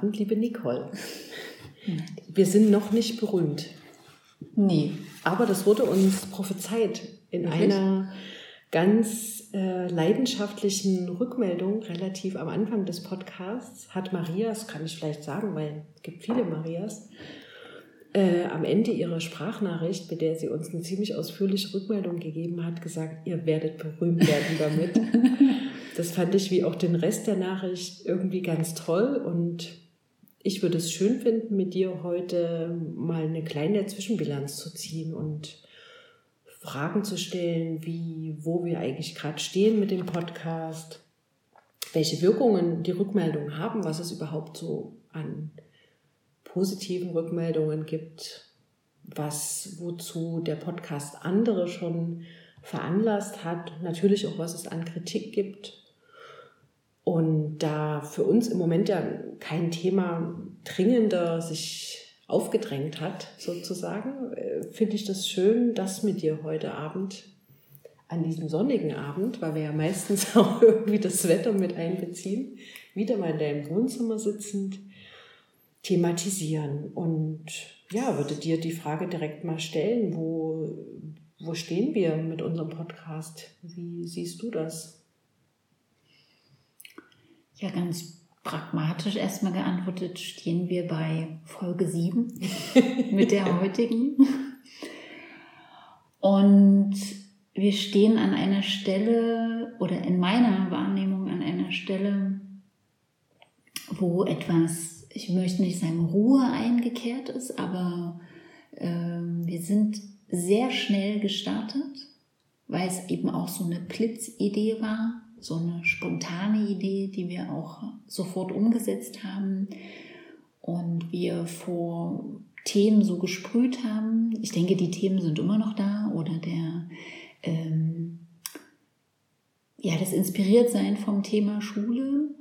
Abend, liebe Nicole. Wir sind noch nicht berühmt. Nee. Aber das wurde uns prophezeit in Wirklich? einer ganz äh, leidenschaftlichen Rückmeldung relativ am Anfang des Podcasts hat Marias, kann ich vielleicht sagen, weil es gibt viele Marias, äh, am Ende ihrer Sprachnachricht, mit der sie uns eine ziemlich ausführliche Rückmeldung gegeben hat, gesagt, ihr werdet berühmt werden damit. das fand ich wie auch den Rest der Nachricht irgendwie ganz toll und ich würde es schön finden, mit dir heute mal eine kleine Zwischenbilanz zu ziehen und Fragen zu stellen, wie, wo wir eigentlich gerade stehen mit dem Podcast, welche Wirkungen die Rückmeldungen haben, was es überhaupt so an positiven Rückmeldungen gibt, was, wozu der Podcast andere schon veranlasst hat, natürlich auch, was es an Kritik gibt. Und da für uns im Moment ja kein Thema dringender sich aufgedrängt hat, sozusagen, äh, finde ich das schön, das mit dir heute Abend, an diesem sonnigen Abend, weil wir ja meistens auch irgendwie das Wetter mit einbeziehen, wieder mal in deinem Wohnzimmer sitzend, thematisieren. Und ja, würde dir die Frage direkt mal stellen, wo, wo stehen wir mit unserem Podcast? Wie siehst du das? Ja, ganz pragmatisch erstmal geantwortet, stehen wir bei Folge 7 mit der heutigen. Und wir stehen an einer Stelle oder in meiner Wahrnehmung an einer Stelle, wo etwas ich möchte nicht sagen Ruhe eingekehrt ist, aber äh, wir sind sehr schnell gestartet, weil es eben auch so eine Blitzidee war, so eine spontane Idee, die wir auch sofort umgesetzt haben und wir vor Themen so gesprüht haben. Ich denke, die Themen sind immer noch da oder der ähm, ja, das Inspiriertsein vom Thema Schule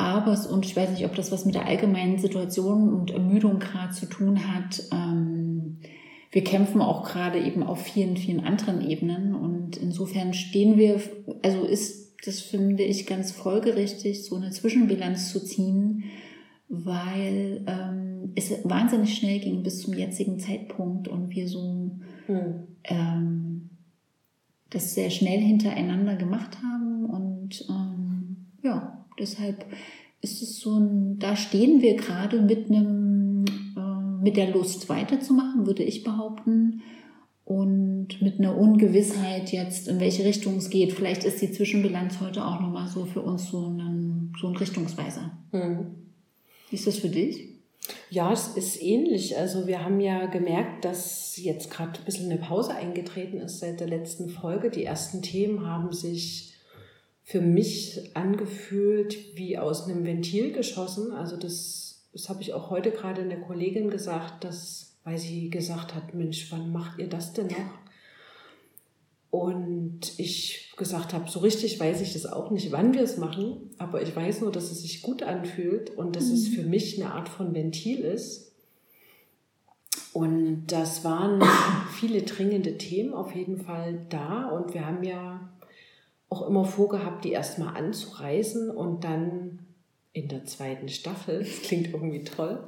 aber, es, und ich weiß nicht, ob das was mit der allgemeinen Situation und Ermüdung gerade zu tun hat. Ähm, wir kämpfen auch gerade eben auf vielen, vielen anderen Ebenen. Und insofern stehen wir, also ist das, finde ich, ganz folgerichtig, so eine Zwischenbilanz zu ziehen, weil ähm, es wahnsinnig schnell ging bis zum jetzigen Zeitpunkt und wir so hm. ähm, das sehr schnell hintereinander gemacht haben. Und ähm, ja, Deshalb ist es so ein, da stehen wir gerade mit einem, äh, mit der Lust weiterzumachen, würde ich behaupten. Und mit einer Ungewissheit jetzt, in welche Richtung es geht. Vielleicht ist die Zwischenbilanz heute auch nochmal so für uns so ein, so ein Richtungsweiser. Mhm. Wie ist das für dich? Ja, es ist ähnlich. Also wir haben ja gemerkt, dass jetzt gerade ein bisschen eine Pause eingetreten ist seit der letzten Folge. Die ersten Themen haben sich für mich angefühlt wie aus einem Ventil geschossen. Also das, das habe ich auch heute gerade einer Kollegin gesagt, dass, weil sie gesagt hat, Mensch, wann macht ihr das denn noch? Und ich gesagt habe, so richtig weiß ich das auch nicht, wann wir es machen, aber ich weiß nur, dass es sich gut anfühlt und dass mhm. es für mich eine Art von Ventil ist. Und das waren viele dringende Themen auf jeden Fall da und wir haben ja auch immer vorgehabt, die erstmal anzureißen und dann in der zweiten Staffel, das klingt irgendwie toll,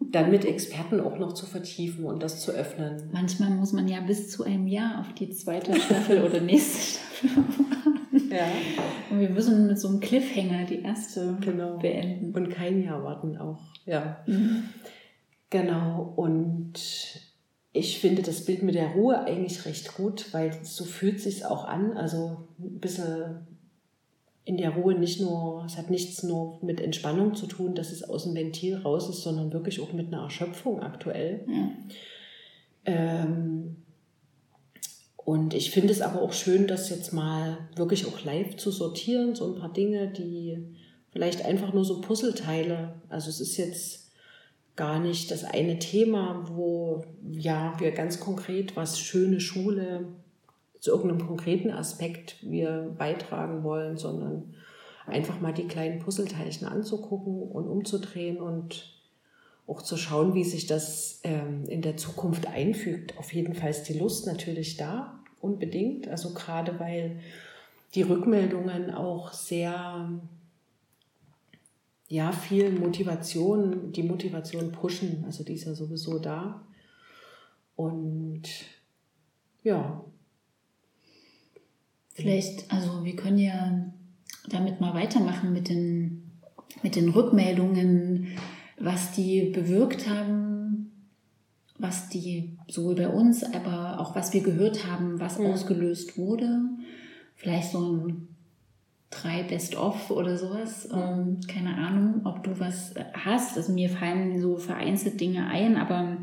dann mit Experten auch noch zu vertiefen und das zu öffnen. Manchmal muss man ja bis zu einem Jahr auf die zweite Staffel oder nächste Staffel warten. Ja. Und wir müssen mit so einem Cliffhanger die erste genau. beenden. Und kein Jahr warten auch. Ja. Mhm. Genau. Und ich finde das Bild mit der Ruhe eigentlich recht gut, weil so fühlt sich auch an. Also ein bisschen in der Ruhe nicht nur, es hat nichts nur mit Entspannung zu tun, dass es aus dem Ventil raus ist, sondern wirklich auch mit einer Erschöpfung aktuell. Ja. Ähm, und ich finde es aber auch schön, das jetzt mal wirklich auch live zu sortieren, so ein paar Dinge, die vielleicht einfach nur so Puzzleteile, also es ist jetzt gar nicht das eine Thema, wo ja wir ganz konkret was schöne Schule zu irgendeinem konkreten Aspekt wir beitragen wollen, sondern einfach mal die kleinen Puzzleteilchen anzugucken und umzudrehen und auch zu schauen, wie sich das ähm, in der Zukunft einfügt. Auf jeden Fall ist die Lust natürlich da, unbedingt. Also gerade weil die Rückmeldungen auch sehr ja, viel Motivation, die Motivation pushen. Also die ist ja sowieso da. Und ja. Vielleicht, also wir können ja damit mal weitermachen mit den, mit den Rückmeldungen, was die bewirkt haben, was die sowohl bei uns, aber auch was wir gehört haben, was mhm. ausgelöst wurde. Vielleicht so ein drei Best-of oder sowas. Ähm, keine Ahnung, ob du was hast. Also mir fallen so vereinzelt Dinge ein, aber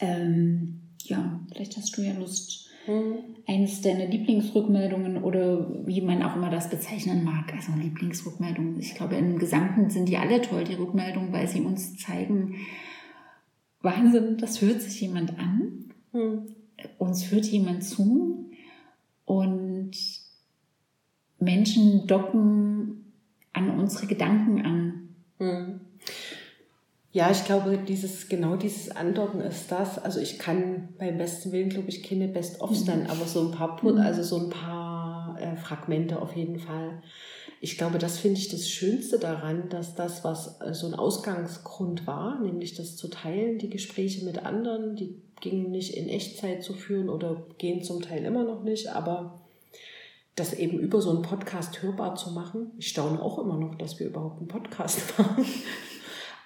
ähm, ja, vielleicht hast du ja Lust, mhm. eines deiner Lieblingsrückmeldungen oder wie man auch immer das bezeichnen mag. Also Lieblingsrückmeldungen. Ich glaube, im Gesamten sind die alle toll, die Rückmeldungen, weil sie uns zeigen, Wahnsinn, das hört sich jemand an. Mhm. Uns hört jemand zu. Und Menschen docken an unsere Gedanken an. Hm. Ja, ich glaube, dieses, genau dieses Andocken ist das. Also ich kann beim besten Willen, glaube ich, keine Best-ofs dann, aber so ein paar, mhm. also so ein paar äh, Fragmente auf jeden Fall. Ich glaube, das finde ich das Schönste daran, dass das, was äh, so ein Ausgangsgrund war, nämlich das zu teilen, die Gespräche mit anderen, die gingen nicht in Echtzeit zu führen oder gehen zum Teil immer noch nicht, aber das eben über so einen Podcast hörbar zu machen. Ich staune auch immer noch, dass wir überhaupt einen Podcast machen.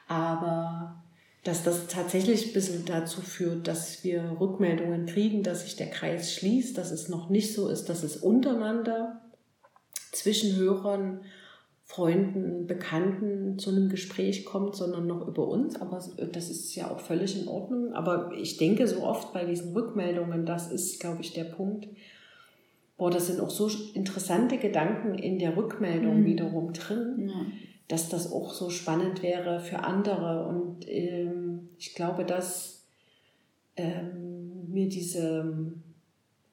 Aber dass das tatsächlich ein bisschen dazu führt, dass wir Rückmeldungen kriegen, dass sich der Kreis schließt, dass es noch nicht so ist, dass es untereinander zwischen Hörern, Freunden, Bekannten zu einem Gespräch kommt, sondern noch über uns. Aber das ist ja auch völlig in Ordnung. Aber ich denke so oft bei diesen Rückmeldungen, das ist, glaube ich, der Punkt, boah, das sind auch so interessante Gedanken in der Rückmeldung mhm. wiederum drin, ja. Dass das auch so spannend wäre für andere. Und ähm, ich glaube, dass ähm, mir diese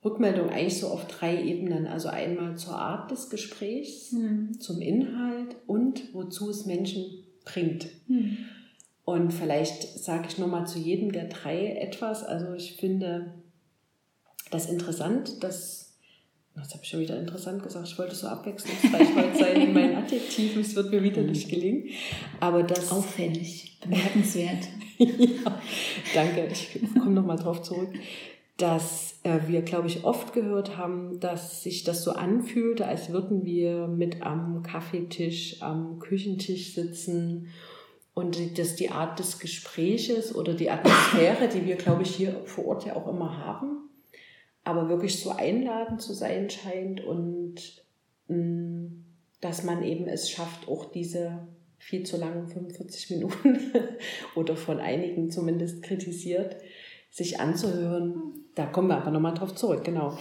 Rückmeldung eigentlich so auf drei Ebenen, also einmal zur Art des Gesprächs, mhm. zum Inhalt und wozu es Menschen bringt. Mhm. Und vielleicht sage ich nochmal zu jedem der drei etwas. Also ich finde das interessant, dass das habe ich schon wieder interessant gesagt. Ich wollte so abwechslungsreich heute sein in meinen Adjektiven. Es wird mir wieder nicht gelingen. Aber das. Auffällig, bemerkenswert. ja, danke. Ich komme nochmal drauf zurück. Dass äh, wir, glaube ich, oft gehört haben, dass sich das so anfühlte, als würden wir mit am Kaffeetisch, am Küchentisch sitzen und dass die Art des Gespräches oder die Atmosphäre, die wir, glaube ich, hier vor Ort ja auch immer haben, aber wirklich so einladend zu sein scheint und mh, mm, dass man eben es schafft, auch diese viel zu langen 45 Minuten oder von einigen zumindest kritisiert, sich anzuhören. Da kommen wir aber nochmal drauf zurück, genau.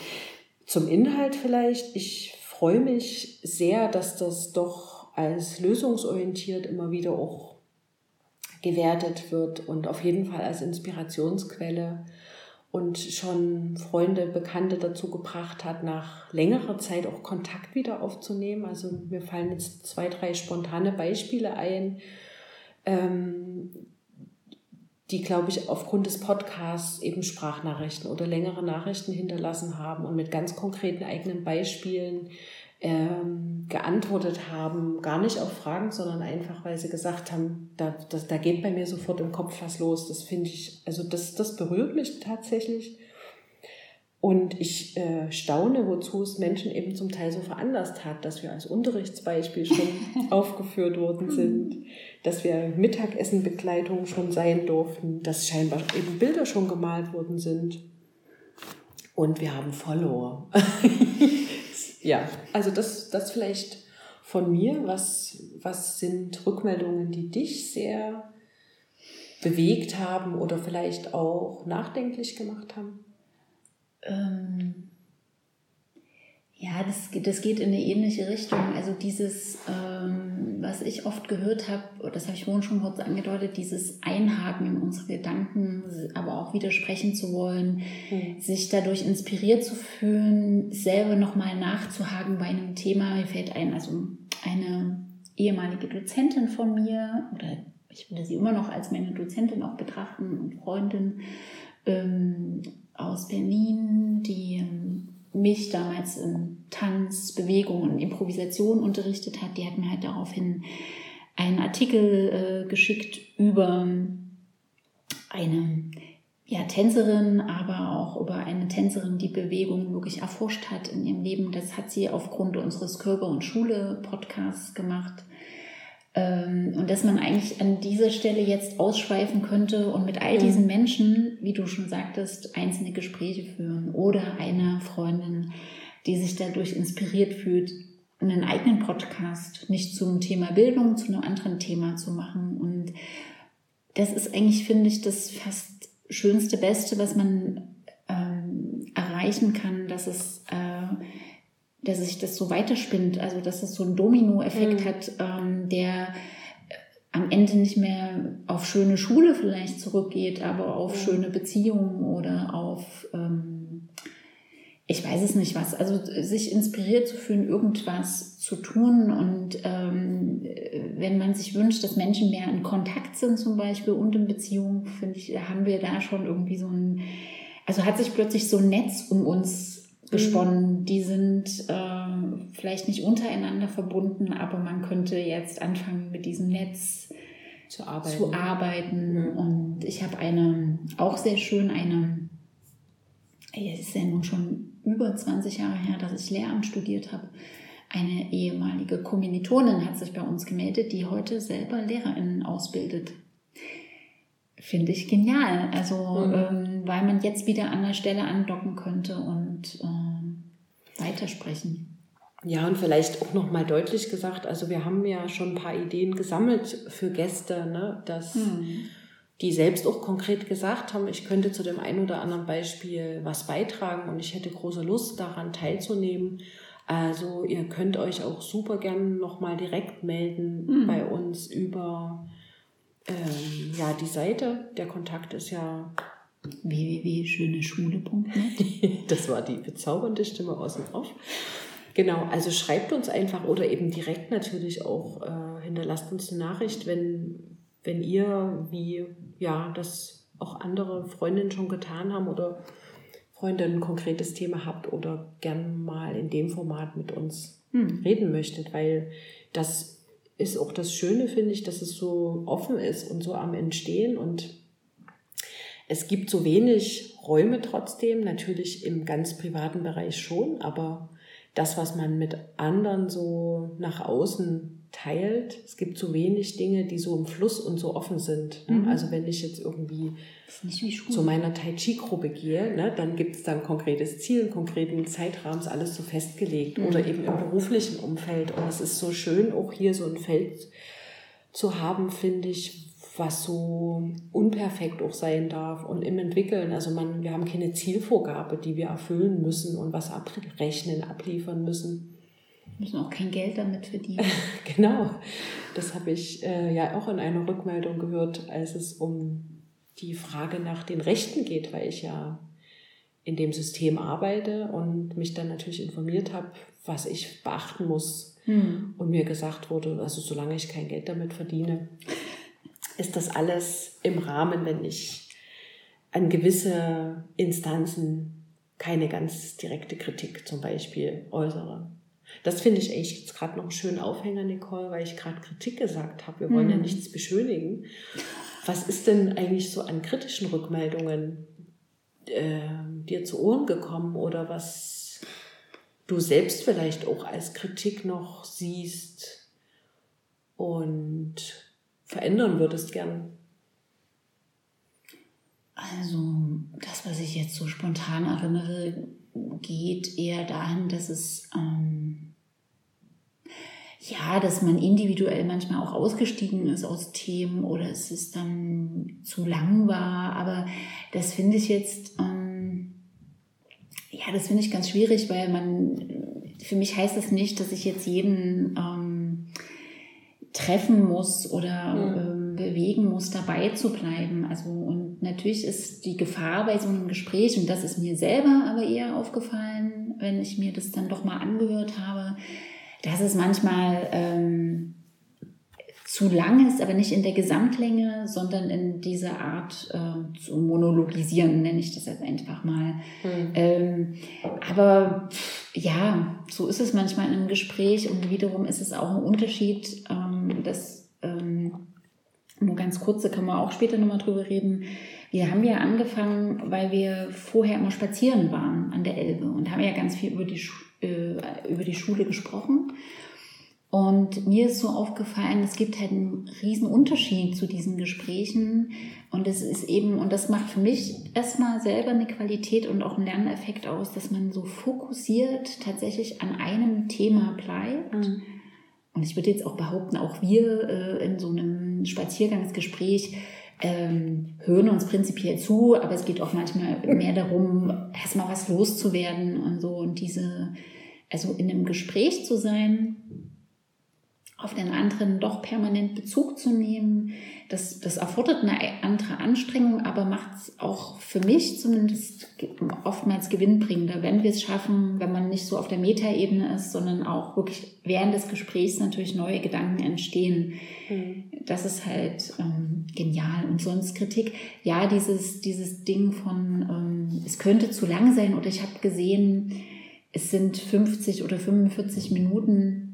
Zum Inhalt vielleicht. Ich freue mich sehr, dass das doch als lösungsorientiert immer wieder auch gewertet wird und auf jeden Fall als Inspirationsquelle und schon Freunde, Bekannte dazu gebracht hat, nach längerer Zeit auch Kontakt wieder aufzunehmen. Also mir fallen jetzt zwei, drei spontane Beispiele ein, ähm, die, glaube ich, aufgrund des Podcasts eben Sprachnachrichten oder längere Nachrichten hinterlassen haben und mit ganz konkreten eigenen Beispielen ähm, geantwortet haben, gar nicht auf Fragen, sondern einfach, weil sie gesagt haben, da, das, da geht bei mir sofort im Kopf was los. Das finde ich, also das, das berührt mich tatsächlich. Und ich äh, staune, wozu es Menschen eben zum Teil so veranlasst hat, dass wir als Unterrichtsbeispiel schon aufgeführt worden sind, dass wir Mittagessenbegleitung schon sein durften, dass scheinbar eben Bilder schon gemalt worden sind. Und wir haben Follower. ja, also das, das vielleicht von mir. Was, was sind Rückmeldungen, die dich sehr bewegt haben oder vielleicht auch nachdenklich gemacht haben? Ähm, ja, das, das geht in eine ähnliche Richtung. Also dieses, ähm, was ich oft gehört habe, das habe ich vorhin schon kurz angedeutet, dieses Einhaken in unsere Gedanken, aber auch widersprechen zu wollen, mhm. sich dadurch inspiriert zu fühlen, selber nochmal nachzuhaken bei einem Thema. Mir fällt ein, also eine ehemalige Dozentin von mir, oder ich würde sie immer noch als meine Dozentin auch betrachten und Freundin ähm, aus Berlin, die ähm, mich damals in Tanz, Bewegung und Improvisation unterrichtet hat, die hat mir halt daraufhin einen Artikel äh, geschickt über eine ja, Tänzerin, aber auch über eine Tänzerin, die Bewegung wirklich erforscht hat in ihrem Leben. Das hat sie aufgrund unseres Körper- und Schule-Podcasts gemacht. Ähm, und dass man eigentlich an dieser Stelle jetzt ausschweifen könnte und mit all diesen Menschen, wie du schon sagtest, einzelne Gespräche führen oder eine Freundin, die sich dadurch inspiriert fühlt, einen eigenen Podcast nicht zum Thema Bildung, zu einem anderen Thema zu machen. Und das ist eigentlich, finde ich, das fast schönste, beste, was man ähm, erreichen kann, dass es, äh, dass sich das so weiterspinnt, also dass es so einen Dominoeffekt mhm. hat, ähm, der äh, am Ende nicht mehr auf schöne Schule vielleicht zurückgeht, aber auf mhm. schöne Beziehungen oder auf ähm, ich weiß es nicht was. Also sich inspiriert zu fühlen, irgendwas zu tun und ähm, wenn man sich wünscht, dass Menschen mehr in Kontakt sind zum Beispiel und in Beziehungen, finde ich, haben wir da schon irgendwie so ein, also hat sich plötzlich so ein Netz um uns gesponnen. Mhm. Die sind äh, vielleicht nicht untereinander verbunden, aber man könnte jetzt anfangen mit diesem Netz zu arbeiten. Zu arbeiten. Mhm. Und ich habe eine, auch sehr schön, eine es ist ja nun schon über 20 Jahre her, dass ich Lehramt studiert habe. Eine ehemalige Kommilitonin hat sich bei uns gemeldet, die heute selber LehrerInnen ausbildet. Finde ich genial. Also, mhm. ähm, weil man jetzt wieder an der Stelle andocken könnte und ähm, weitersprechen. Ja, und vielleicht auch nochmal deutlich gesagt, also wir haben ja schon ein paar Ideen gesammelt für Gäste, ne, dass mhm die selbst auch konkret gesagt haben, ich könnte zu dem einen oder anderen Beispiel was beitragen und ich hätte große Lust daran teilzunehmen. Also ihr könnt euch auch super gern nochmal direkt melden mhm. bei uns über ähm, ja, die Seite. Der Kontakt ist ja www.schöneschule.net. das war die bezaubernde Stimme aus dem Off. Genau, also schreibt uns einfach oder eben direkt natürlich auch, äh, hinterlasst uns eine Nachricht, wenn, wenn ihr, wie ja, das auch andere Freundinnen schon getan haben oder Freunde ein konkretes Thema habt oder gern mal in dem Format mit uns hm. reden möchtet, weil das ist auch das Schöne, finde ich, dass es so offen ist und so am Entstehen. Und es gibt so wenig Räume trotzdem, natürlich im ganz privaten Bereich schon, aber das, was man mit anderen so nach außen teilt. Es gibt so wenig Dinge, die so im Fluss und so offen sind. Ne? Mhm. Also wenn ich jetzt irgendwie zu meiner Tai Chi-Gruppe gehe, ne, dann gibt es da ein konkretes Ziel, einen konkreten Zeitrahmen, ist alles so festgelegt. Mhm. Oder eben im beruflichen Umfeld. Und es ist so schön, auch hier so ein Feld zu haben, finde ich, was so unperfekt auch sein darf und im Entwickeln. Also man, wir haben keine Zielvorgabe, die wir erfüllen müssen und was abrechnen, abliefern müssen müssen auch kein Geld damit verdienen. genau. Das habe ich äh, ja auch in einer Rückmeldung gehört, als es um die Frage nach den Rechten geht, weil ich ja in dem System arbeite und mich dann natürlich informiert habe, was ich beachten muss. Hm. Und mir gesagt wurde, also solange ich kein Geld damit verdiene, ist das alles im Rahmen, wenn ich an gewisse Instanzen keine ganz direkte Kritik zum Beispiel äußere. Das finde ich echt jetzt gerade noch einen schönen Aufhänger, Nicole, weil ich gerade Kritik gesagt habe. Wir wollen mhm. ja nichts beschönigen. Was ist denn eigentlich so an kritischen Rückmeldungen äh, dir zu Ohren gekommen oder was du selbst vielleicht auch als Kritik noch siehst und verändern würdest gern? Also das, was ich jetzt so spontan erinnere, geht eher dahin, dass es ähm, ja, dass man individuell manchmal auch ausgestiegen ist aus Themen oder es ist dann zu lang war. Aber das finde ich jetzt, ähm, ja, das finde ich ganz schwierig, weil man, für mich heißt das nicht, dass ich jetzt jeden ähm, treffen muss oder mhm. Ähm, bewegen muss, dabei zu bleiben. Also und natürlich ist die Gefahr bei so einem Gespräch, und das ist mir selber aber eher aufgefallen, wenn ich mir das dann doch mal angehört habe, dass es manchmal ähm, zu lang ist, aber nicht in der Gesamtlänge, sondern in dieser Art äh, zu monologisieren, nenne ich das jetzt einfach mal. Mhm. Ähm, aber ja, so ist es manchmal in einem Gespräch und wiederum ist es auch ein Unterschied, ähm, dass äh, ganz kurz, da können wir auch später nochmal drüber reden. Wir haben ja angefangen, weil wir vorher immer spazieren waren an der Elbe und haben ja ganz viel über die, äh, über die Schule gesprochen. Und mir ist so aufgefallen, es gibt halt einen riesen Unterschied zu diesen Gesprächen. Und es ist eben, und das macht für mich erstmal selber eine Qualität und auch einen Lerneffekt aus, dass man so fokussiert tatsächlich an einem Thema bleibt. Mhm. Und ich würde jetzt auch behaupten, auch wir äh, in so einem Spaziergangsgespräch ähm, hören uns prinzipiell zu, aber es geht auch manchmal mehr darum, erstmal was loszuwerden und so. Und diese, also in einem Gespräch zu sein, auf den anderen doch permanent Bezug zu nehmen. Das, das erfordert eine andere Anstrengung, aber macht es auch für mich zumindest oftmals gewinnbringender, wenn wir es schaffen, wenn man nicht so auf der Metaebene ist, sondern auch wirklich während des Gesprächs natürlich neue Gedanken entstehen. Mhm. Das ist halt ähm, genial. Und sonst Kritik, ja, dieses, dieses Ding von, ähm, es könnte zu lang sein oder ich habe gesehen, es sind 50 oder 45 Minuten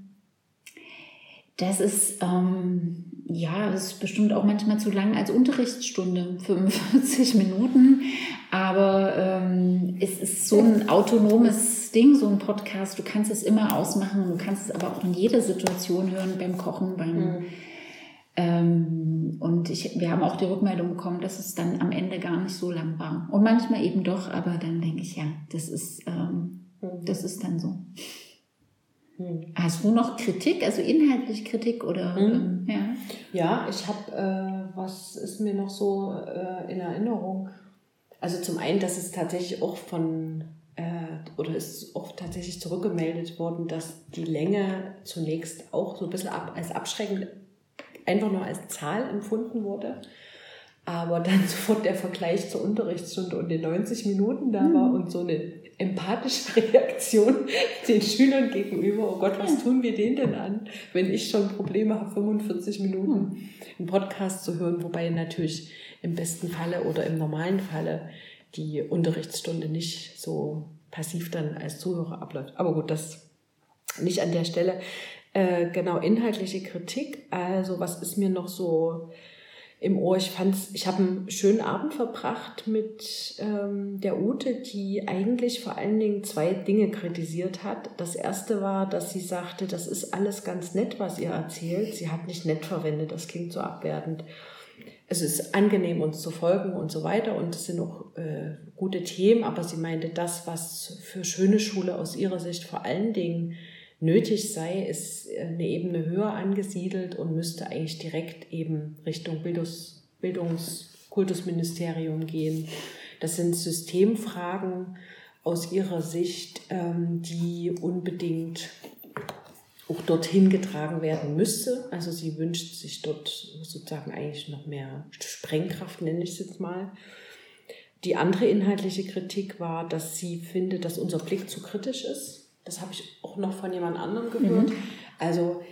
das ist, ähm, ja, das ist bestimmt auch manchmal zu lang als Unterrichtsstunde, 45 Minuten. Aber ähm, es ist so ein autonomes Ding, so ein Podcast. Du kannst es immer ausmachen. Du kannst es aber auch in jeder Situation hören, beim Kochen, beim... Mhm. Ähm, und ich, wir haben auch die Rückmeldung bekommen, dass es dann am Ende gar nicht so lang war. Und manchmal eben doch, aber dann denke ich, ja, das ist, ähm, mhm. das ist dann so. Hm. Hast du noch Kritik, also inhaltlich Kritik oder? Hm. Ähm, ja? ja, ich habe, äh, was ist mir noch so äh, in Erinnerung? Also zum einen, dass es tatsächlich auch von, äh, oder ist auch tatsächlich zurückgemeldet worden, dass die Länge zunächst auch so ein bisschen ab, als abschreckend einfach nur als Zahl empfunden wurde aber dann sofort der Vergleich zur Unterrichtsstunde und den 90 Minuten da war mhm. und so eine empathische Reaktion den Schülern gegenüber. Oh Gott, was tun wir denen denn an, wenn ich schon Probleme habe, 45 Minuten einen Podcast zu hören, wobei natürlich im besten Falle oder im normalen Falle die Unterrichtsstunde nicht so passiv dann als Zuhörer abläuft. Aber gut, das nicht an der Stelle. Äh, genau, inhaltliche Kritik. Also was ist mir noch so im Ohr. Ich fand's, ich habe einen schönen Abend verbracht mit ähm, der Ute, die eigentlich vor allen Dingen zwei Dinge kritisiert hat. Das erste war, dass sie sagte, das ist alles ganz nett, was ihr erzählt. Sie hat nicht nett verwendet, das klingt so abwertend. Es ist angenehm, uns zu folgen und so weiter und es sind auch äh, gute Themen, aber sie meinte, das, was für schöne Schule aus ihrer Sicht vor allen Dingen nötig sei, ist eine Ebene höher angesiedelt und müsste eigentlich direkt eben Richtung Bildungs, Bildungskultusministerium gehen. Das sind Systemfragen aus ihrer Sicht, ähm, die unbedingt auch dorthin getragen werden müsste. Also sie wünscht sich dort sozusagen eigentlich noch mehr Sprengkraft, nenne ich es jetzt mal. Die andere inhaltliche Kritik war, dass sie findet, dass unser Blick zu kritisch ist das habe ich auch noch von jemand anderem gehört. Mhm. Also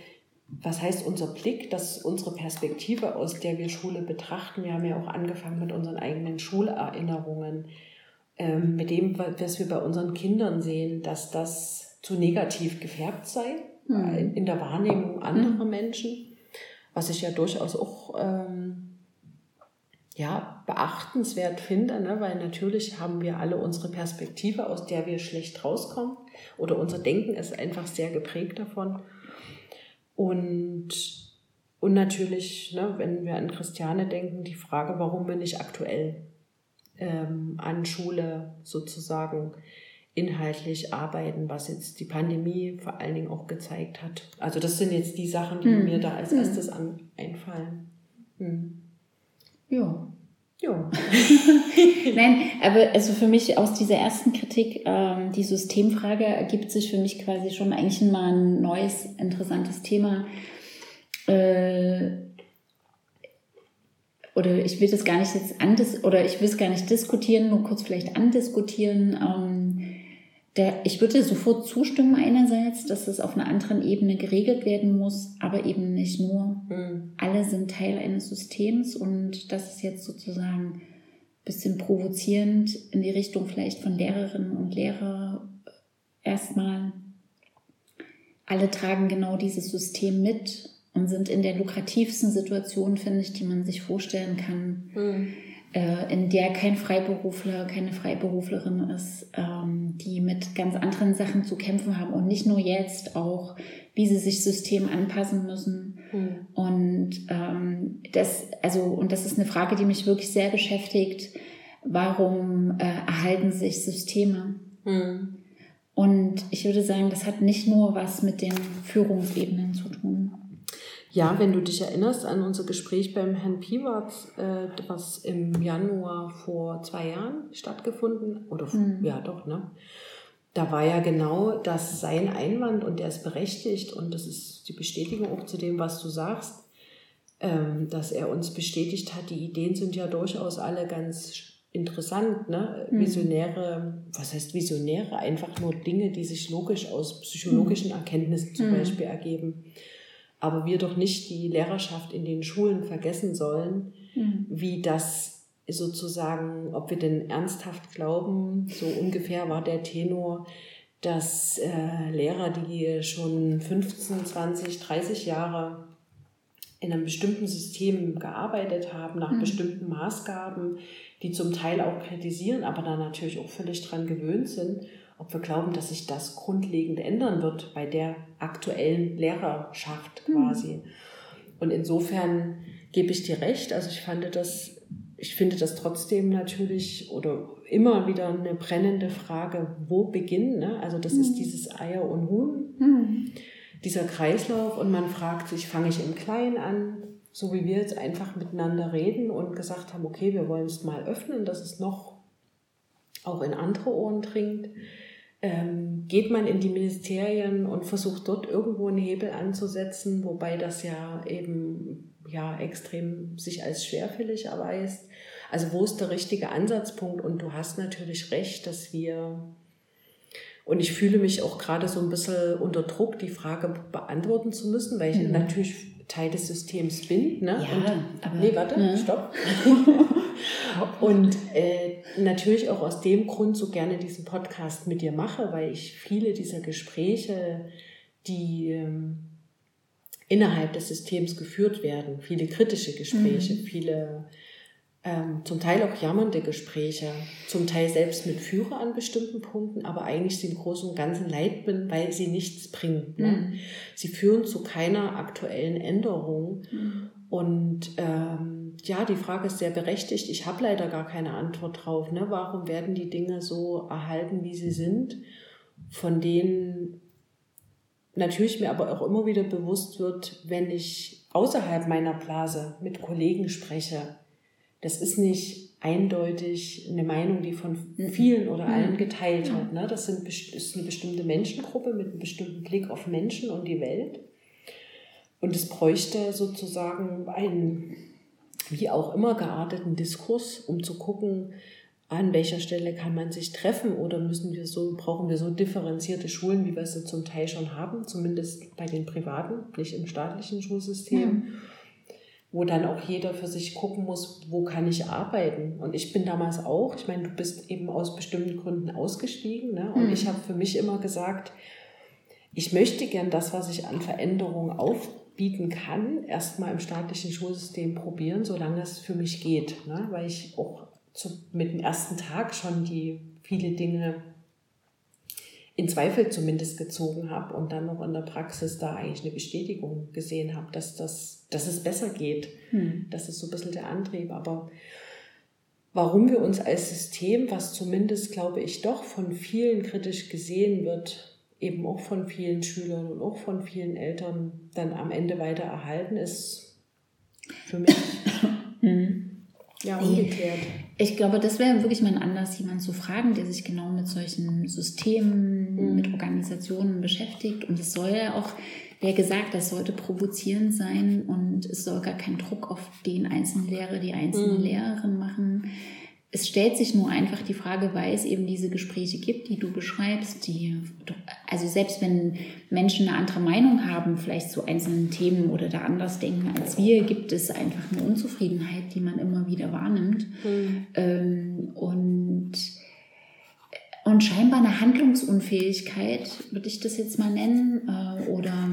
was heißt unser Blick? Das ist unsere Perspektive, aus der wir Schule betrachten. Wir haben ja auch angefangen mit unseren eigenen Schulerinnerungen, ähm, mit dem, was wir bei unseren Kindern sehen, dass das zu negativ gefärbt sei mhm. in der Wahrnehmung anderer mhm. Menschen, was ich ja durchaus auch ähm, ja, beachtenswert finde, ne? weil natürlich haben wir alle unsere Perspektive, aus der wir schlecht rauskommen oder unser Denken ist einfach sehr geprägt davon. Und, und natürlich, ne, wenn wir an Christiane denken, die Frage, warum wir nicht aktuell ähm, an Schule sozusagen inhaltlich arbeiten, was jetzt die Pandemie vor allen Dingen auch gezeigt hat. Also das sind jetzt die Sachen, die hm. mir da als hm. erstes an, einfallen. Hm. Ja. Ja. Nein, aber also für mich aus dieser ersten Kritik, ähm, die Systemfrage, ergibt sich für mich quasi schon eigentlich mal ein neues, interessantes Thema. Äh, oder ich will das gar nicht jetzt andis oder ich will es gar nicht diskutieren, nur kurz vielleicht andiskutieren. Ähm, der, ich würde sofort zustimmen einerseits, dass es auf einer anderen Ebene geregelt werden muss, aber eben nicht nur. Mhm. Alle sind Teil eines Systems und das ist jetzt sozusagen ein bisschen provozierend in die Richtung vielleicht von Lehrerinnen und Lehrer erstmal. Alle tragen genau dieses System mit und sind in der lukrativsten Situation, finde ich, die man sich vorstellen kann, mhm. Äh, in der kein Freiberufler, keine Freiberuflerin ist, ähm, die mit ganz anderen Sachen zu kämpfen haben und nicht nur jetzt, auch wie sie sich System anpassen müssen. Mhm. Und ähm, das, also, und das ist eine Frage, die mich wirklich sehr beschäftigt. Warum äh, erhalten sich Systeme? Mhm. Und ich würde sagen, das hat nicht nur was mit den Führungsebenen zu tun. Ja, wenn du dich erinnerst an unser Gespräch beim Herrn Piwart, äh, was im Januar vor zwei Jahren stattgefunden, oder mhm. ja doch, ne? Da war ja genau das sein Einwand und der ist berechtigt und das ist die Bestätigung auch zu dem, was du sagst, ähm, dass er uns bestätigt hat, die Ideen sind ja durchaus alle ganz interessant, ne? Mhm. Visionäre, was heißt Visionäre? Einfach nur Dinge, die sich logisch aus psychologischen mhm. Erkenntnissen zum mhm. Beispiel ergeben. Aber wir doch nicht die Lehrerschaft in den Schulen vergessen sollen, mhm. wie das sozusagen, ob wir denn ernsthaft glauben, so ungefähr war der Tenor, dass äh, Lehrer, die schon 15, 20, 30 Jahre in einem bestimmten System gearbeitet haben, nach mhm. bestimmten Maßgaben, die zum Teil auch kritisieren, aber da natürlich auch völlig dran gewöhnt sind, ob wir glauben, dass sich das grundlegend ändern wird bei der aktuellen Lehrerschaft hm. quasi. Mhm. Und insofern gebe ich dir recht. Also ich fand das, ich finde das trotzdem natürlich oder immer wieder eine brennende Frage, wo beginnen? Ne? Also das mhm. ist hm. dieses Eier und Huhn, mhm. dieser Kreislauf und man fragt sich, fange ich im Kleinen an? so wie wir jetzt einfach miteinander reden und gesagt haben, okay, wir wollen es mal öffnen, dass es noch auch in andere Ohren dringt, ähm, geht man in die Ministerien und versucht dort irgendwo einen Hebel anzusetzen, wobei das ja eben ja extrem sich als schwerfällig erweist. Also wo ist der richtige Ansatzpunkt? Und du hast natürlich recht, dass wir und ich fühle mich auch gerade so ein bisschen unter Druck, die Frage beantworten zu müssen, weil ich mhm. natürlich Teil des Systems bin. Ne? Ja, und, aber, nee, warte, ne? stopp. und äh, natürlich auch aus dem Grund so gerne diesen Podcast mit dir mache, weil ich viele dieser Gespräche, die ähm, innerhalb des Systems geführt werden, viele kritische Gespräche, mhm. viele ähm, zum Teil auch jammernde Gespräche, zum Teil selbst mit Führer an bestimmten Punkten, aber eigentlich sie im Großen und Ganzen leid bin, weil sie nichts bringen. Ne? Mhm. Sie führen zu keiner aktuellen Änderung. Mhm. Und ähm, ja, die Frage ist sehr berechtigt. Ich habe leider gar keine Antwort drauf. Ne? Warum werden die Dinge so erhalten, wie sie sind, von denen natürlich mir aber auch immer wieder bewusst wird, wenn ich außerhalb meiner Blase mit Kollegen spreche, das ist nicht eindeutig eine Meinung, die von vielen oder allen mhm. geteilt wird. Ne? Das, sind, ist eine bestimmte Menschengruppe mit einem bestimmten Blick auf Menschen und die Welt. Und es bräuchte sozusagen einen, wie auch immer, gearteten Diskurs, um zu gucken, an welcher Stelle kann man sich treffen oder müssen wir so, brauchen wir so differenzierte Schulen, wie wir sie zum Teil schon haben, zumindest bei den privaten, nicht im staatlichen Schulsystem. Mhm wo dann auch jeder für sich gucken muss, wo kann ich arbeiten. Und ich bin damals auch, ich meine, du bist eben aus bestimmten Gründen ausgestiegen. Ne? Und mhm. ich habe für mich immer gesagt, ich möchte gern das, was ich an Veränderungen aufbieten kann, erstmal im staatlichen Schulsystem probieren, solange es für mich geht. Ne? Weil ich auch zu, mit dem ersten Tag schon die viele Dinge in Zweifel zumindest gezogen habe und dann noch in der Praxis da eigentlich eine Bestätigung gesehen habe, dass, das, dass es besser geht. Hm. Das ist so ein bisschen der Antrieb. Aber warum wir uns als System, was zumindest, glaube ich, doch von vielen kritisch gesehen wird, eben auch von vielen Schülern und auch von vielen Eltern dann am Ende weiter erhalten, ist für mich hm. Ja ungeklärt. Ich glaube, das wäre wirklich mal ein Anlass, jemanden zu fragen, der sich genau mit solchen Systemen, mhm. mit Organisationen beschäftigt. Und es soll ja auch, wer gesagt, das sollte provozierend sein und es soll gar keinen Druck auf den einzelnen Lehrer, die einzelne mhm. Lehrerin machen es stellt sich nur einfach die Frage, weil es eben diese Gespräche gibt, die du beschreibst, die, also selbst wenn Menschen eine andere Meinung haben, vielleicht zu einzelnen Themen oder da anders denken als wir, gibt es einfach eine Unzufriedenheit, die man immer wieder wahrnimmt. Mhm. Ähm, und, und scheinbar eine Handlungsunfähigkeit, würde ich das jetzt mal nennen, äh, oder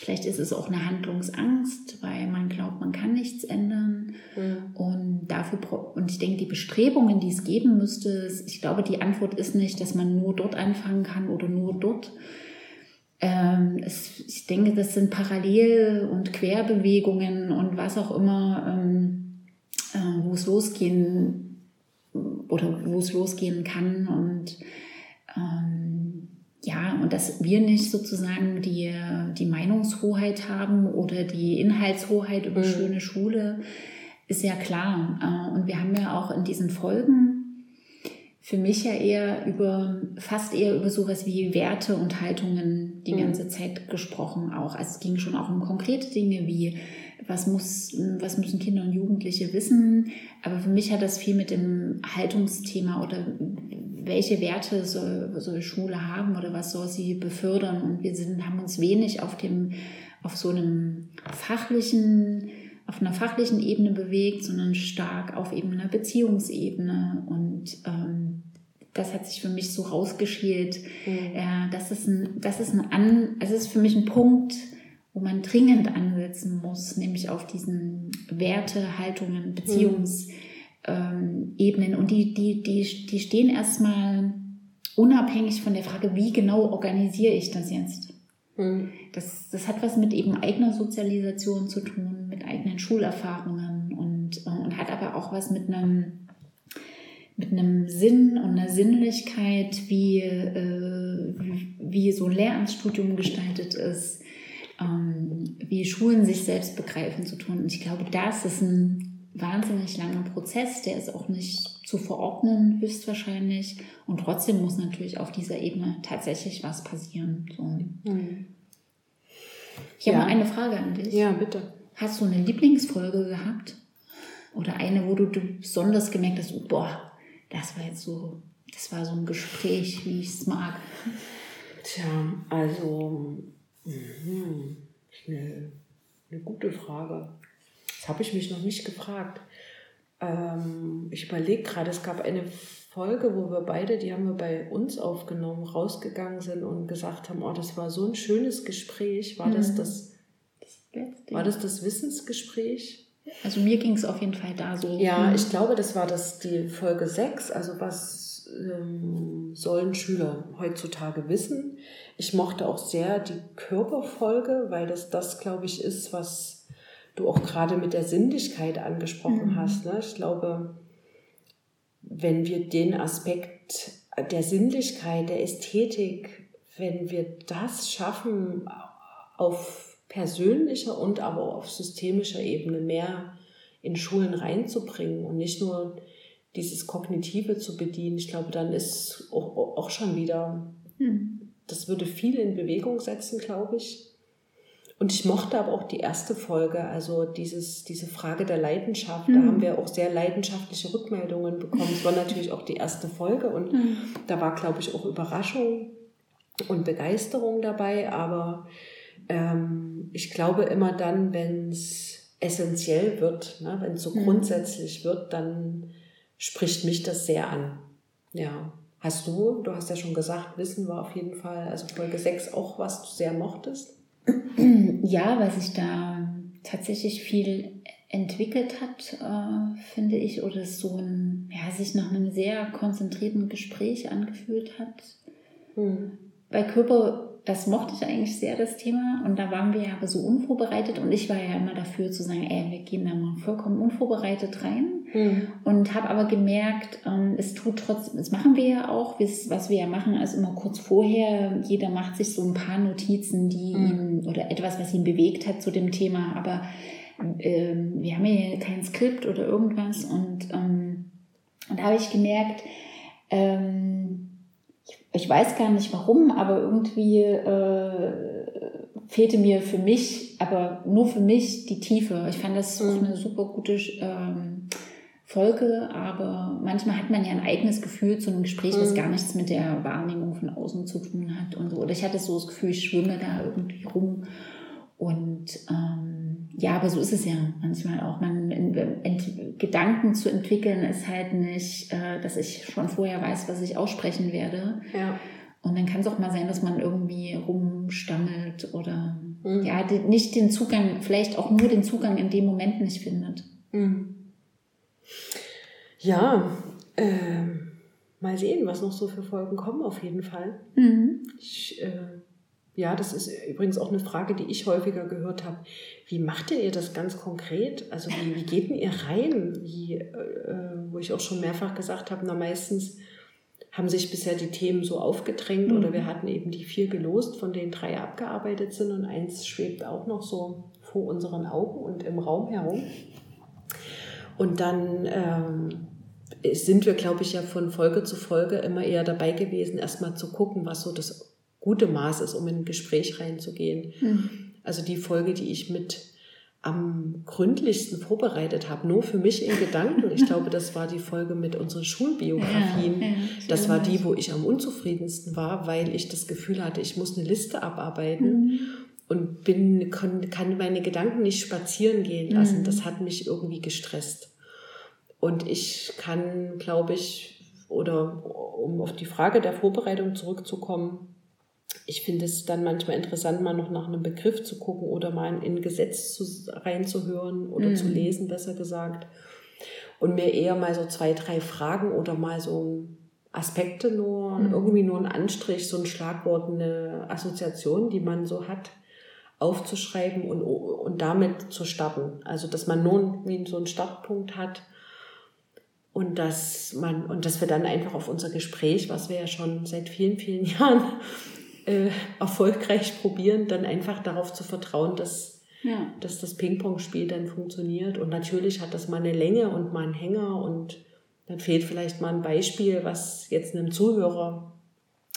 Vielleicht ist es auch eine Handlungsangst, weil man glaubt, man kann nichts ändern. Mhm. Und dafür, und ich denke, die Bestrebungen, die es geben müsste, ich glaube, die Antwort ist nicht, dass man nur dort anfangen kann oder nur dort. Ähm, es, ich denke, das sind Parallel- und Querbewegungen und was auch immer, ähm, äh, wo es losgehen oder wo es losgehen kann und ähm, ja, und dass wir nicht sozusagen die, die Meinungshoheit haben oder die Inhaltshoheit über mhm. schöne Schule, ist ja klar. Äh, und wir haben ja auch in diesen Folgen für mich ja eher über, fast eher über sowas wie Werte und Haltungen die mhm. ganze Zeit gesprochen auch. Also es ging schon auch um konkrete Dinge wie, was muss, was müssen Kinder und Jugendliche wissen. Aber für mich hat das viel mit dem Haltungsthema oder welche Werte soll, soll Schule haben oder was soll sie befördern. Und wir sind, haben uns wenig auf dem, auf so einem fachlichen, auf einer fachlichen Ebene bewegt, sondern stark auf eben einer Beziehungsebene. Und ähm, das hat sich für mich so rausgeschält. Mhm. Ja, das ist ein, das ist ein An, es ist für mich ein Punkt, wo man dringend ansetzen muss, nämlich auf diesen Werte, Haltungen, Beziehungsebenen. Mhm. Und die, die, die, die stehen erstmal unabhängig von der Frage, wie genau organisiere ich das jetzt. Mhm. Das, das hat was mit eben eigener Sozialisation zu tun, mit eigenen Schulerfahrungen und, und hat aber auch was mit einem mit einem Sinn und einer Sinnlichkeit, wie, äh, wie so ein Lehramtsstudium gestaltet ist, ähm, wie Schulen sich selbst begreifen zu tun. Und ich glaube, das ist ein wahnsinnig langer Prozess, der ist auch nicht zu verordnen, höchstwahrscheinlich. Und trotzdem muss natürlich auf dieser Ebene tatsächlich was passieren. So. Mhm. Ich ja. habe mal eine Frage an dich. Ja, bitte. Hast du eine Lieblingsfolge gehabt? Oder eine, wo du, du besonders gemerkt hast, boah, das war jetzt so, das war so ein Gespräch, wie ich es mag. Tja, also mh, eine, eine gute Frage. Das habe ich mich noch nicht gefragt. Ähm, ich überlege gerade, es gab eine Folge, wo wir beide, die haben wir bei uns aufgenommen, rausgegangen sind und gesagt haben, oh, das war so ein schönes Gespräch. War mhm. das das, war das das Wissensgespräch? Also mir ging es auf jeden Fall da so. Ja, ich glaube, das war das die Folge 6. Also was ähm, sollen Schüler heutzutage wissen? Ich mochte auch sehr die Körperfolge, weil das das, glaube ich, ist, was du auch gerade mit der Sinnlichkeit angesprochen mhm. hast. Ne? Ich glaube, wenn wir den Aspekt der Sinnlichkeit, der Ästhetik, wenn wir das schaffen, auf persönlicher und aber auch auf systemischer Ebene mehr in Schulen reinzubringen und nicht nur dieses Kognitive zu bedienen. Ich glaube, dann ist auch, auch schon wieder, hm. das würde viel in Bewegung setzen, glaube ich. Und ich mochte aber auch die erste Folge, also dieses, diese Frage der Leidenschaft. Mhm. Da hm. haben wir auch sehr leidenschaftliche Rückmeldungen bekommen. Es war natürlich auch die erste Folge und mhm. da war, glaube ich, auch Überraschung und Begeisterung dabei. Aber ähm, ich glaube immer dann, wenn es essentiell wird, ne, wenn es so mhm. grundsätzlich wird, dann spricht mich das sehr an. Ja. Hast du, du hast ja schon gesagt, Wissen war auf jeden Fall, also Folge 6 auch, was du sehr mochtest? Ja, weil sich da tatsächlich viel entwickelt hat, äh, finde ich, oder es so ein, ja, sich nach einem sehr konzentrierten Gespräch angefühlt hat. Hm. Bei Körper das mochte ich eigentlich sehr, das Thema. Und da waren wir ja aber so unvorbereitet. Und ich war ja immer dafür zu sagen, ey, wir gehen da mal vollkommen unvorbereitet rein. Mhm. Und habe aber gemerkt, ähm, es tut trotzdem, das machen wir ja auch, was wir ja machen, also immer kurz vorher, jeder macht sich so ein paar Notizen, die mhm. ihn, oder etwas, was ihn bewegt hat zu dem Thema. Aber ähm, wir haben ja kein Skript oder irgendwas. Und, ähm, und da habe ich gemerkt, ähm, ich weiß gar nicht warum, aber irgendwie äh, fehlte mir für mich, aber nur für mich die Tiefe. Ich fand das mhm. eine super gute ähm, Folge, aber manchmal hat man ja ein eigenes Gefühl zu einem Gespräch, was mhm. gar nichts mit der Wahrnehmung von außen zu tun hat und so. Oder ich hatte so das Gefühl, ich schwimme da irgendwie rum und ähm, ja, aber so ist es ja manchmal auch. Man ent, Gedanken zu entwickeln ist halt nicht, äh, dass ich schon vorher weiß, was ich aussprechen werde. Ja. Und dann kann es auch mal sein, dass man irgendwie rumstammelt oder mhm. ja, die, nicht den Zugang, vielleicht auch nur den Zugang in dem Moment nicht findet. Mhm. Ja, äh, mal sehen, was noch so für Folgen kommen, auf jeden Fall. Mhm. Ich, äh, ja, das ist übrigens auch eine Frage, die ich häufiger gehört habe. Wie macht ihr das ganz konkret? Also wie, wie geht denn ihr rein? Wie, äh, äh wo ich auch schon mehrfach gesagt habe, na meistens haben sich bisher die Themen so aufgedrängt mhm. oder wir hatten eben die vier gelost, von denen drei abgearbeitet sind und eins schwebt auch noch so vor unseren Augen und im Raum herum. Und dann ähm, sind wir, glaube ich, ja von Folge zu Folge immer eher dabei gewesen, erstmal zu gucken, was so das gute Maß ist, um in ein Gespräch reinzugehen. Mhm. Also die Folge, die ich mit am gründlichsten vorbereitet habe, nur für mich in Gedanken. Ich glaube, das war die Folge mit unseren Schulbiografien. Ja, ja, das war die, wo ich am unzufriedensten war, weil ich das Gefühl hatte, ich muss eine Liste abarbeiten mhm. und bin, kann, meine Gedanken nicht spazieren gehen lassen. Mhm. Das hat mich irgendwie gestresst. Und ich kann, glaube ich, oder um auf die Frage der Vorbereitung zurückzukommen, ich finde es dann manchmal interessant, mal noch nach einem Begriff zu gucken oder mal in ein Gesetz zu, reinzuhören oder mhm. zu lesen, besser gesagt. Und mir eher mal so zwei, drei Fragen oder mal so Aspekte nur, mhm. irgendwie nur ein Anstrich, so ein Schlagwort, eine Assoziation, die man so hat, aufzuschreiben und, und damit zu starten. Also, dass man nur wie so einen Startpunkt hat und dass man, und dass wir dann einfach auf unser Gespräch, was wir ja schon seit vielen, vielen Jahren äh, erfolgreich probieren, dann einfach darauf zu vertrauen, dass, ja. dass das Ping-Pong-Spiel dann funktioniert. Und natürlich hat das mal eine Länge und mal einen Hänger und dann fehlt vielleicht mal ein Beispiel, was jetzt einem Zuhörer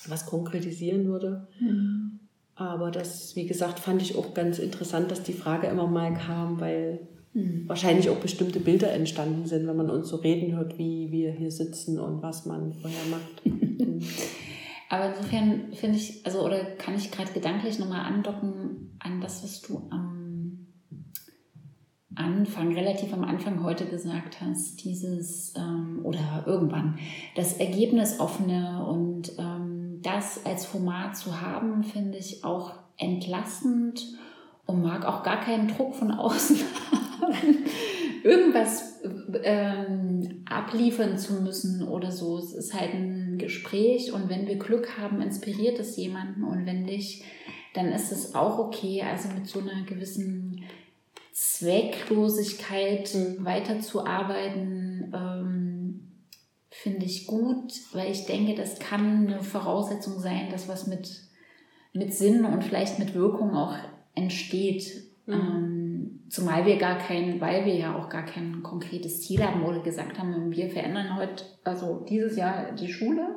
was konkretisieren würde. Mhm. Aber das, wie gesagt, fand ich auch ganz interessant, dass die Frage immer mal kam, weil mhm. wahrscheinlich auch bestimmte Bilder entstanden sind, wenn man uns so reden hört, wie wir hier sitzen und was man vorher macht. Aber insofern finde ich, also oder kann ich gerade gedanklich nochmal andocken an das, was du am Anfang, relativ am Anfang heute gesagt hast, dieses ähm, oder irgendwann, das Ergebnisoffene und ähm, das als Format zu haben, finde ich auch entlastend und mag auch gar keinen Druck von außen haben, irgendwas ähm, abliefern zu müssen oder so. Es ist halt ein Gespräch und wenn wir Glück haben, inspiriert es jemanden und wenn nicht, dann ist es auch okay. Also mit so einer gewissen Zwecklosigkeit mhm. weiterzuarbeiten, ähm, finde ich gut, weil ich denke, das kann eine Voraussetzung sein, dass was mit, mit Sinn und vielleicht mit Wirkung auch entsteht. Mhm. Ähm, zumal wir gar kein, weil wir ja auch gar kein konkretes Ziel haben oder gesagt haben, wir verändern heute, also dieses Jahr die Schule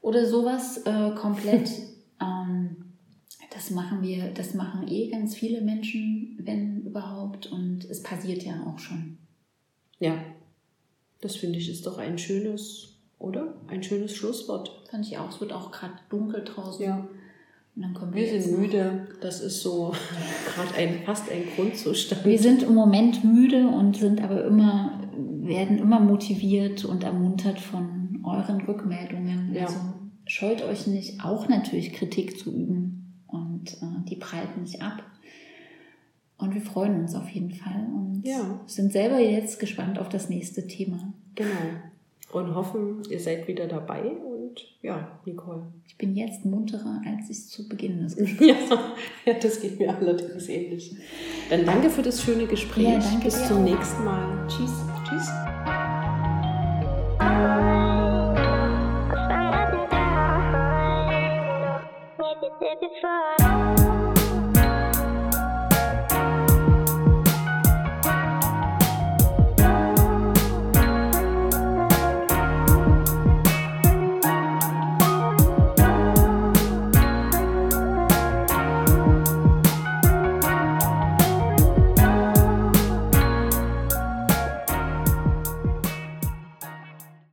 oder sowas äh, komplett. ähm, das machen wir, das machen eh ganz viele Menschen, wenn überhaupt, und es passiert ja auch schon. Ja, das finde ich ist doch ein schönes, oder? Ein schönes Schlusswort. Fand ich auch. Es wird auch gerade dunkel draußen. Ja. Wir, wir sind müde. Das ist so gerade ein, fast ein Grundzustand. Wir sind im Moment müde und sind aber immer, werden immer motiviert und ermuntert von euren Rückmeldungen. Ja. Also scheut euch nicht, auch natürlich Kritik zu üben und äh, die prallt nicht ab. Und wir freuen uns auf jeden Fall und ja. sind selber jetzt gespannt auf das nächste Thema. Genau. Und hoffen, ihr seid wieder dabei. Und ja, Nicole. Ich bin jetzt munterer, als ich zu Beginn des Gesprächs. ja, ja, das geht mir allerdings ähnlich. Dann danke für das schöne Gespräch. Ja, danke Bis zum auch. nächsten Mal. Tschüss. Tschüss. before